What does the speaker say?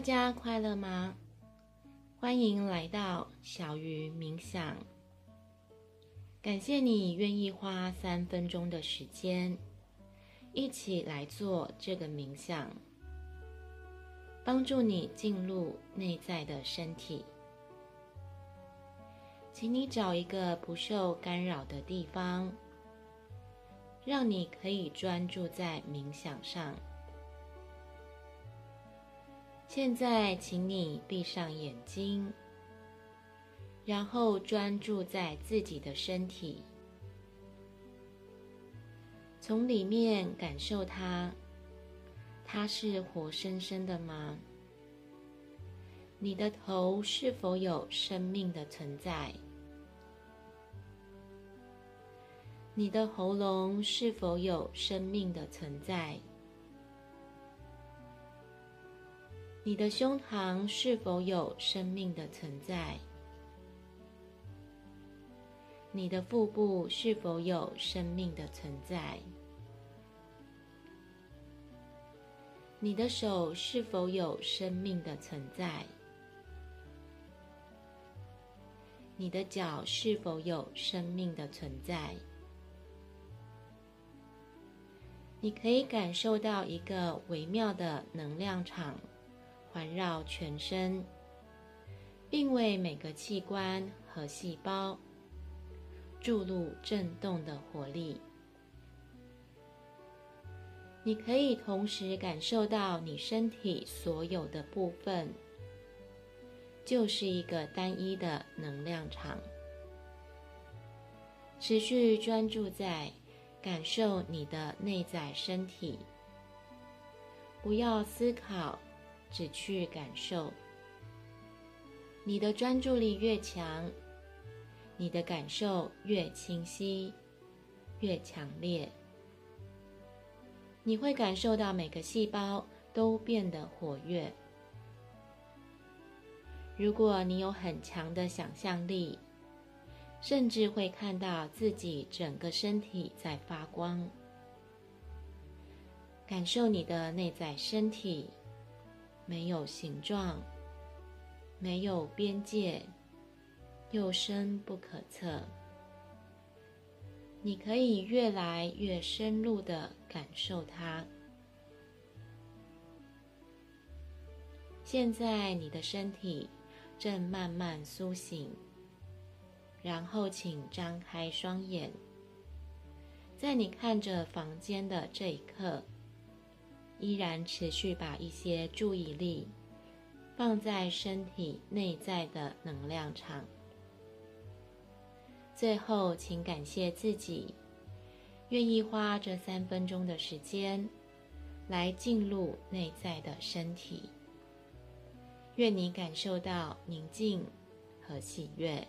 大家快乐吗？欢迎来到小鱼冥想。感谢你愿意花三分钟的时间，一起来做这个冥想，帮助你进入内在的身体。请你找一个不受干扰的地方，让你可以专注在冥想上。现在，请你闭上眼睛，然后专注在自己的身体，从里面感受它。它是活生生的吗？你的头是否有生命的存在？你的喉咙是否有生命的存在？你的胸膛是否有生命的存在？你的腹部是否有生命的存在？你的手是否有生命的存在？你的脚是否有生命的存在？你可以感受到一个微妙的能量场。环绕全身，并为每个器官和细胞注入震动的活力。你可以同时感受到你身体所有的部分，就是一个单一的能量场。持续专注在感受你的内在身体，不要思考。只去感受，你的专注力越强，你的感受越清晰、越强烈。你会感受到每个细胞都变得活跃。如果你有很强的想象力，甚至会看到自己整个身体在发光。感受你的内在身体。没有形状，没有边界，又深不可测。你可以越来越深入的感受它。现在你的身体正慢慢苏醒，然后请张开双眼。在你看着房间的这一刻。依然持续把一些注意力放在身体内在的能量场。最后，请感谢自己，愿意花这三分钟的时间来进入内在的身体。愿你感受到宁静和喜悦。